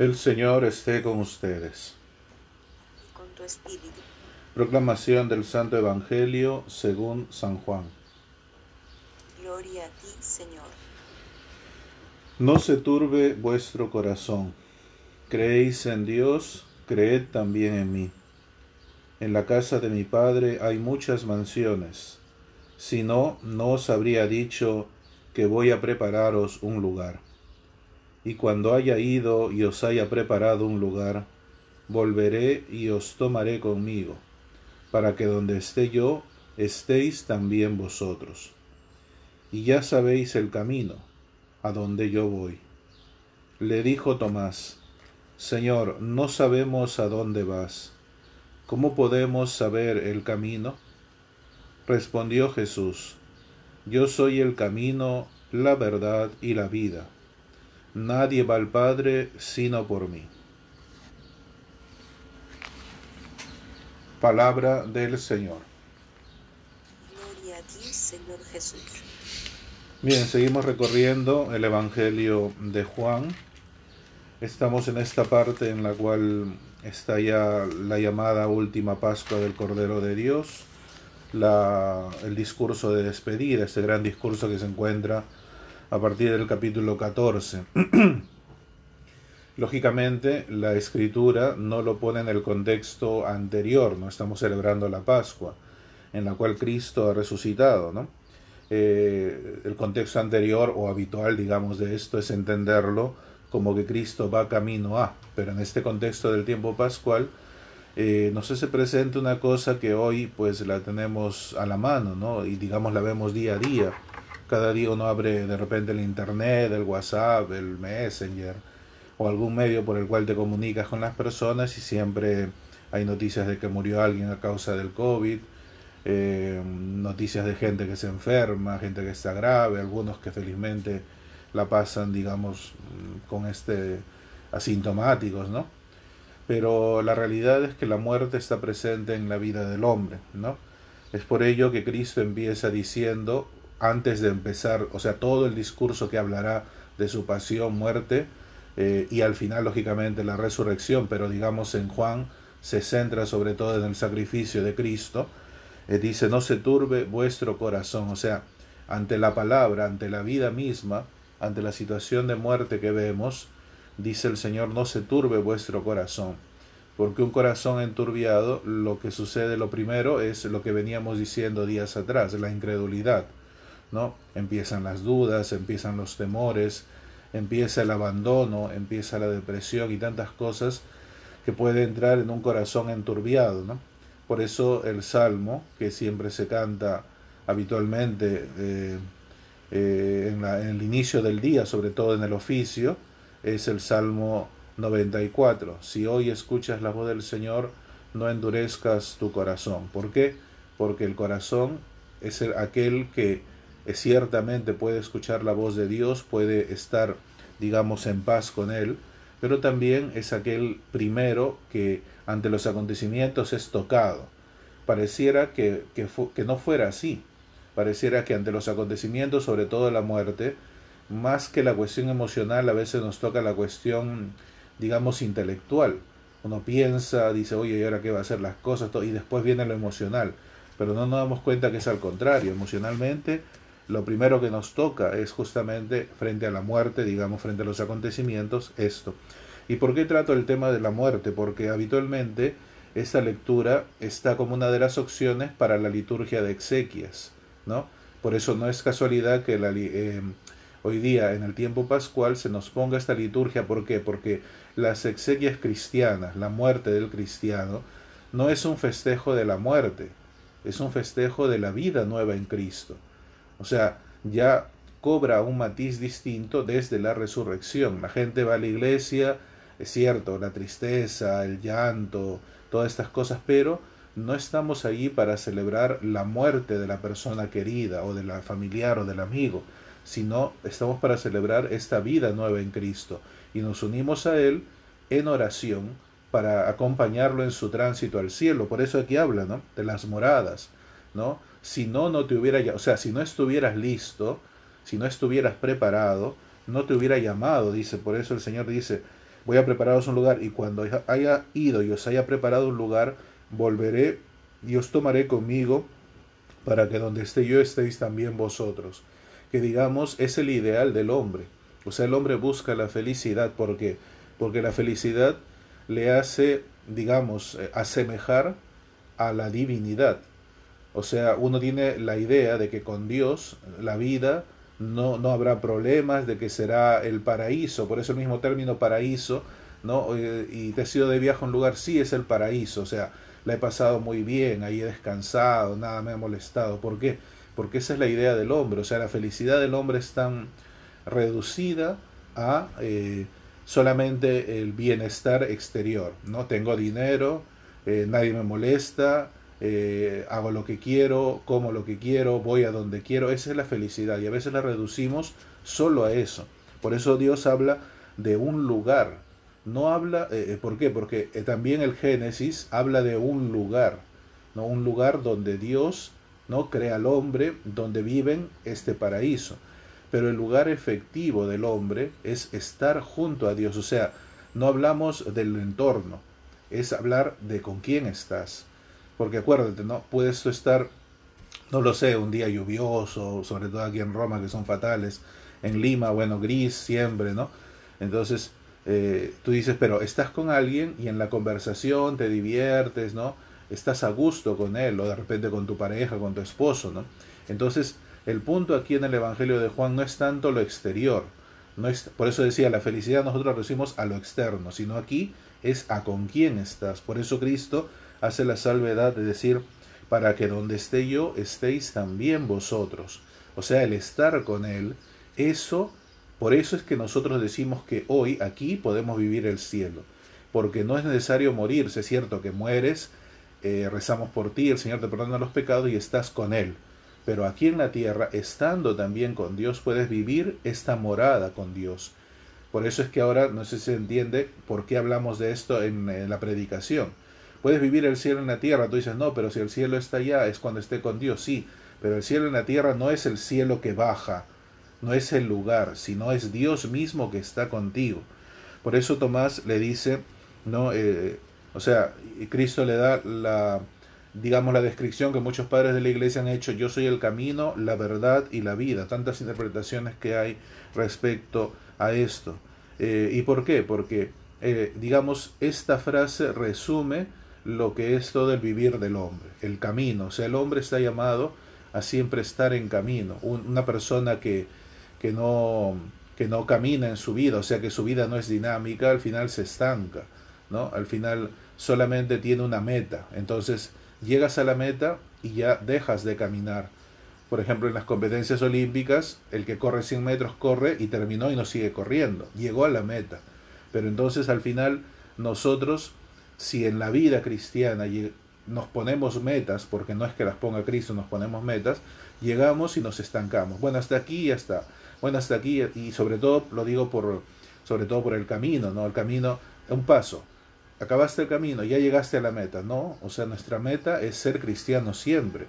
El Señor esté con ustedes. y con tu espíritu. Proclamación del Santo Evangelio según San Juan. Gloria a ti, Señor. No se turbe vuestro corazón. Creéis en Dios, creed también en mí. En la casa de mi Padre hay muchas mansiones. Si no, no os habría dicho que voy a prepararos un lugar. Y cuando haya ido y os haya preparado un lugar, volveré y os tomaré conmigo, para que donde esté yo, estéis también vosotros. Y ya sabéis el camino, a donde yo voy. Le dijo Tomás, Señor, no sabemos a dónde vas. ¿Cómo podemos saber el camino? Respondió Jesús, Yo soy el camino, la verdad y la vida. Nadie va al Padre sino por mí. Palabra del Señor. Gloria a ti, Señor Jesús. Bien, seguimos recorriendo el Evangelio de Juan. Estamos en esta parte en la cual está ya la llamada última Pascua del Cordero de Dios, la, el discurso de despedida, este gran discurso que se encuentra a partir del capítulo 14. Lógicamente, la escritura no lo pone en el contexto anterior, no estamos celebrando la Pascua, en la cual Cristo ha resucitado, ¿no? Eh, el contexto anterior o habitual, digamos, de esto es entenderlo como que Cristo va camino a, pero en este contexto del tiempo pascual, eh, nos hace presente una cosa que hoy pues la tenemos a la mano, ¿no? Y digamos la vemos día a día. Cada día uno abre de repente el internet, el WhatsApp, el Messenger o algún medio por el cual te comunicas con las personas y siempre hay noticias de que murió alguien a causa del COVID, eh, noticias de gente que se enferma, gente que está grave, algunos que felizmente la pasan, digamos, con este asintomáticos, ¿no? Pero la realidad es que la muerte está presente en la vida del hombre, ¿no? Es por ello que Cristo empieza diciendo, antes de empezar, o sea, todo el discurso que hablará de su pasión, muerte, eh, y al final, lógicamente, la resurrección, pero digamos en Juan se centra sobre todo en el sacrificio de Cristo, eh, dice, no se turbe vuestro corazón, o sea, ante la palabra, ante la vida misma, ante la situación de muerte que vemos, dice el Señor, no se turbe vuestro corazón, porque un corazón enturbiado, lo que sucede lo primero es lo que veníamos diciendo días atrás, la incredulidad, ¿no? Empiezan las dudas, empiezan los temores, empieza el abandono, empieza la depresión y tantas cosas que puede entrar en un corazón enturbiado, ¿no? Por eso el salmo, que siempre se canta habitualmente eh, eh, en, el inicio del día, sobre todo en el oficio, es el Salmo 94. Si hoy escuchas la voz del Señor, no endurezcas tu corazón. ¿Por qué? Porque el corazón es el, aquel que ciertamente puede escuchar la voz de Dios, puede estar, digamos, en paz con Él, pero también es aquel primero que ante los acontecimientos es tocado. Pareciera que, que, que no fuera así, pareciera que ante los acontecimientos, sobre todo la muerte, más que la cuestión emocional, a veces nos toca la cuestión, digamos, intelectual. Uno piensa, dice, oye, ¿y ahora qué va a hacer las cosas? Y después viene lo emocional. Pero no nos damos cuenta que es al contrario. Emocionalmente, lo primero que nos toca es justamente frente a la muerte, digamos, frente a los acontecimientos, esto. ¿Y por qué trato el tema de la muerte? Porque habitualmente esta lectura está como una de las opciones para la liturgia de exequias. ¿no? Por eso no es casualidad que eh, hoy día en el tiempo pascual se nos ponga esta liturgia. ¿Por qué? Porque las exequias cristianas, la muerte del cristiano, no es un festejo de la muerte, es un festejo de la vida nueva en Cristo. O sea, ya cobra un matiz distinto desde la resurrección. La gente va a la iglesia, es cierto, la tristeza, el llanto, todas estas cosas, pero no estamos allí para celebrar la muerte de la persona querida o de la familiar o del amigo, sino estamos para celebrar esta vida nueva en Cristo y nos unimos a Él en oración para acompañarlo en su tránsito al cielo. Por eso aquí habla, ¿no? De las moradas, ¿no? Si no, no te hubiera, o sea, si no estuvieras listo, si no estuvieras preparado, no te hubiera llamado, dice. Por eso el Señor dice, voy a prepararos un lugar y cuando haya ido y os haya preparado un lugar, volveré y os tomaré conmigo para que donde esté yo estéis también vosotros. Que digamos es el ideal del hombre. O sea, el hombre busca la felicidad porque porque la felicidad le hace, digamos, eh, asemejar a la divinidad. O sea, uno tiene la idea de que con Dios la vida no, no habrá problemas, de que será el paraíso, por eso el mismo término paraíso, ¿no? Eh, y te has ido de viaje a un lugar, sí es el paraíso, o sea, la he pasado muy bien, ahí he descansado, nada me ha molestado. ¿Por qué? Porque esa es la idea del hombre, o sea, la felicidad del hombre es tan reducida a eh, solamente el bienestar exterior, ¿no? Tengo dinero, eh, nadie me molesta, eh, hago lo que quiero, como lo que quiero, voy a donde quiero, esa es la felicidad y a veces la reducimos solo a eso. Por eso Dios habla de un lugar, no habla, eh, ¿por qué? Porque también el Génesis habla de un lugar, ¿no? Un lugar donde Dios no crea al hombre, donde viven este paraíso. Pero el lugar efectivo del hombre es estar junto a Dios, o sea, no hablamos del entorno, es hablar de con quién estás. Porque acuérdate, ¿no? Puedes estar, no lo sé, un día lluvioso, sobre todo aquí en Roma, que son fatales, en Lima, bueno, gris siempre, ¿no? Entonces, eh, tú dices, pero estás con alguien y en la conversación te diviertes, ¿no? Estás a gusto con él, o de repente con tu pareja, con tu esposo, ¿no? Entonces, el punto aquí en el Evangelio de Juan no es tanto lo exterior, no es, por eso decía, la felicidad nosotros recibimos a lo externo, sino aquí es a con quién estás. Por eso Cristo hace la salvedad de decir, para que donde esté yo estéis también vosotros. O sea, el estar con Él, eso, por eso es que nosotros decimos que hoy aquí podemos vivir el cielo, porque no es necesario morirse, es cierto que mueres, eh, rezamos por ti, el Señor te perdona los pecados y estás con Él. Pero aquí en la tierra, estando también con Dios, puedes vivir esta morada con Dios. Por eso es que ahora no sé si se entiende por qué hablamos de esto en la predicación Puedes vivir el cielo en la tierra. Tú dices, no, pero si el cielo está allá es cuando esté con Dios. Sí, pero el cielo en la tierra no es el cielo que baja, no es el lugar, sino es Dios mismo que está contigo. Por eso Tomás le dice, no, eh, o sea, Cristo le da la, digamos, la descripción que muchos padres de la iglesia han hecho, yo soy el camino, la verdad y la vida. Tantas interpretaciones que hay respecto a esto. Eh, ¿Y por qué? Porque, eh, digamos, esta frase resume lo que es todo el vivir del hombre, el camino. O sea, el hombre está llamado a siempre estar en camino. una persona que, que, no, que no camina en su vida, o sea, que su vida no es dinámica, al final se estanca, ¿no? Al final solamente tiene una meta. Entonces, llegas a la meta y ya dejas de caminar. Por ejemplo, en las competencias olímpicas, el que corre 100 metros corre y terminó y no sigue corriendo. Llegó a la meta. Pero entonces al final nosotros si en la vida cristiana nos ponemos metas, porque no es que las ponga Cristo, nos ponemos metas, llegamos y nos estancamos. Bueno, hasta aquí ya está. Bueno, hasta aquí y sobre todo lo digo por sobre todo por el camino, ¿no? El camino, un paso. Acabaste el camino, ya llegaste a la meta, ¿no? O sea, nuestra meta es ser cristianos siempre.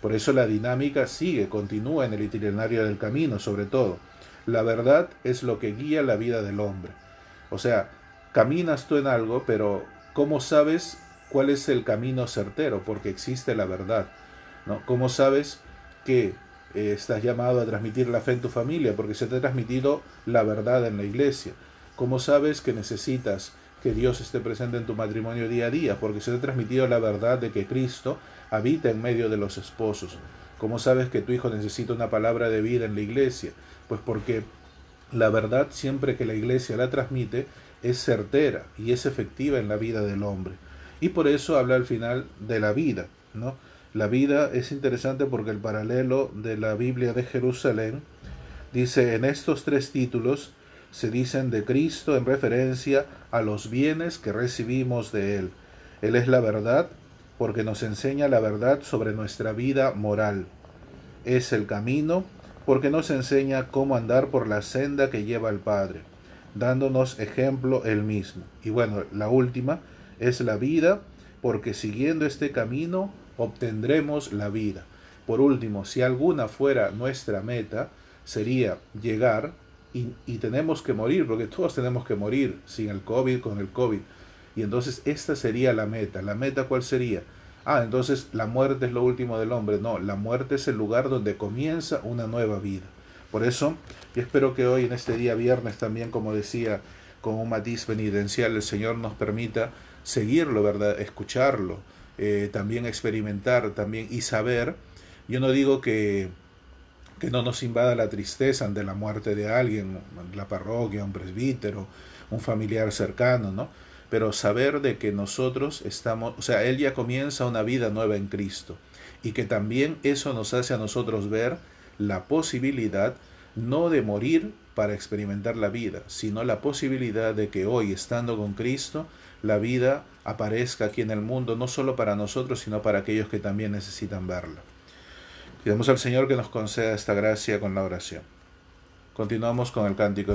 Por eso la dinámica sigue, continúa en el itinerario del camino, sobre todo. La verdad es lo que guía la vida del hombre. O sea, caminas tú en algo, pero ¿Cómo sabes cuál es el camino certero? Porque existe la verdad. ¿no? ¿Cómo sabes que eh, estás llamado a transmitir la fe en tu familia? Porque se te ha transmitido la verdad en la iglesia. ¿Cómo sabes que necesitas que Dios esté presente en tu matrimonio día a día? Porque se te ha transmitido la verdad de que Cristo habita en medio de los esposos. ¿Cómo sabes que tu hijo necesita una palabra de vida en la iglesia? Pues porque la verdad siempre que la iglesia la transmite es certera y es efectiva en la vida del hombre. Y por eso habla al final de la vida, ¿no? La vida es interesante porque el paralelo de la Biblia de Jerusalén dice en estos tres títulos se dicen de Cristo en referencia a los bienes que recibimos de Él. Él es la verdad porque nos enseña la verdad sobre nuestra vida moral. Es el camino porque nos enseña cómo andar por la senda que lleva al Padre dándonos ejemplo él mismo. Y bueno, la última es la vida, porque siguiendo este camino obtendremos la vida. Por último, si alguna fuera nuestra meta, sería llegar y, y, tenemos que morir, porque todos tenemos que morir, sin el COVID, con el COVID. Y entonces esta sería la meta. ¿La meta cuál sería? Ah, entonces la muerte es lo último del hombre. No, la muerte es el lugar donde comienza una nueva vida. Por eso, yo espero que hoy, en este día viernes, también, como decía, con un matiz penitencial, el Señor nos permita seguirlo, ¿verdad? Escucharlo, eh, también experimentar, también y saber. Yo no digo que, que no nos invada la tristeza ante la muerte de alguien, la parroquia, un presbítero, un familiar cercano, ¿no? Pero saber de que nosotros estamos, o sea, Él ya comienza una vida nueva en Cristo y que también eso nos hace a nosotros ver la posibilidad no de morir para experimentar la vida, sino la posibilidad de que hoy, estando con Cristo, la vida aparezca aquí en el mundo, no solo para nosotros, sino para aquellos que también necesitan verla. Pidamos al Señor que nos conceda esta gracia con la oración. Continuamos con el cántico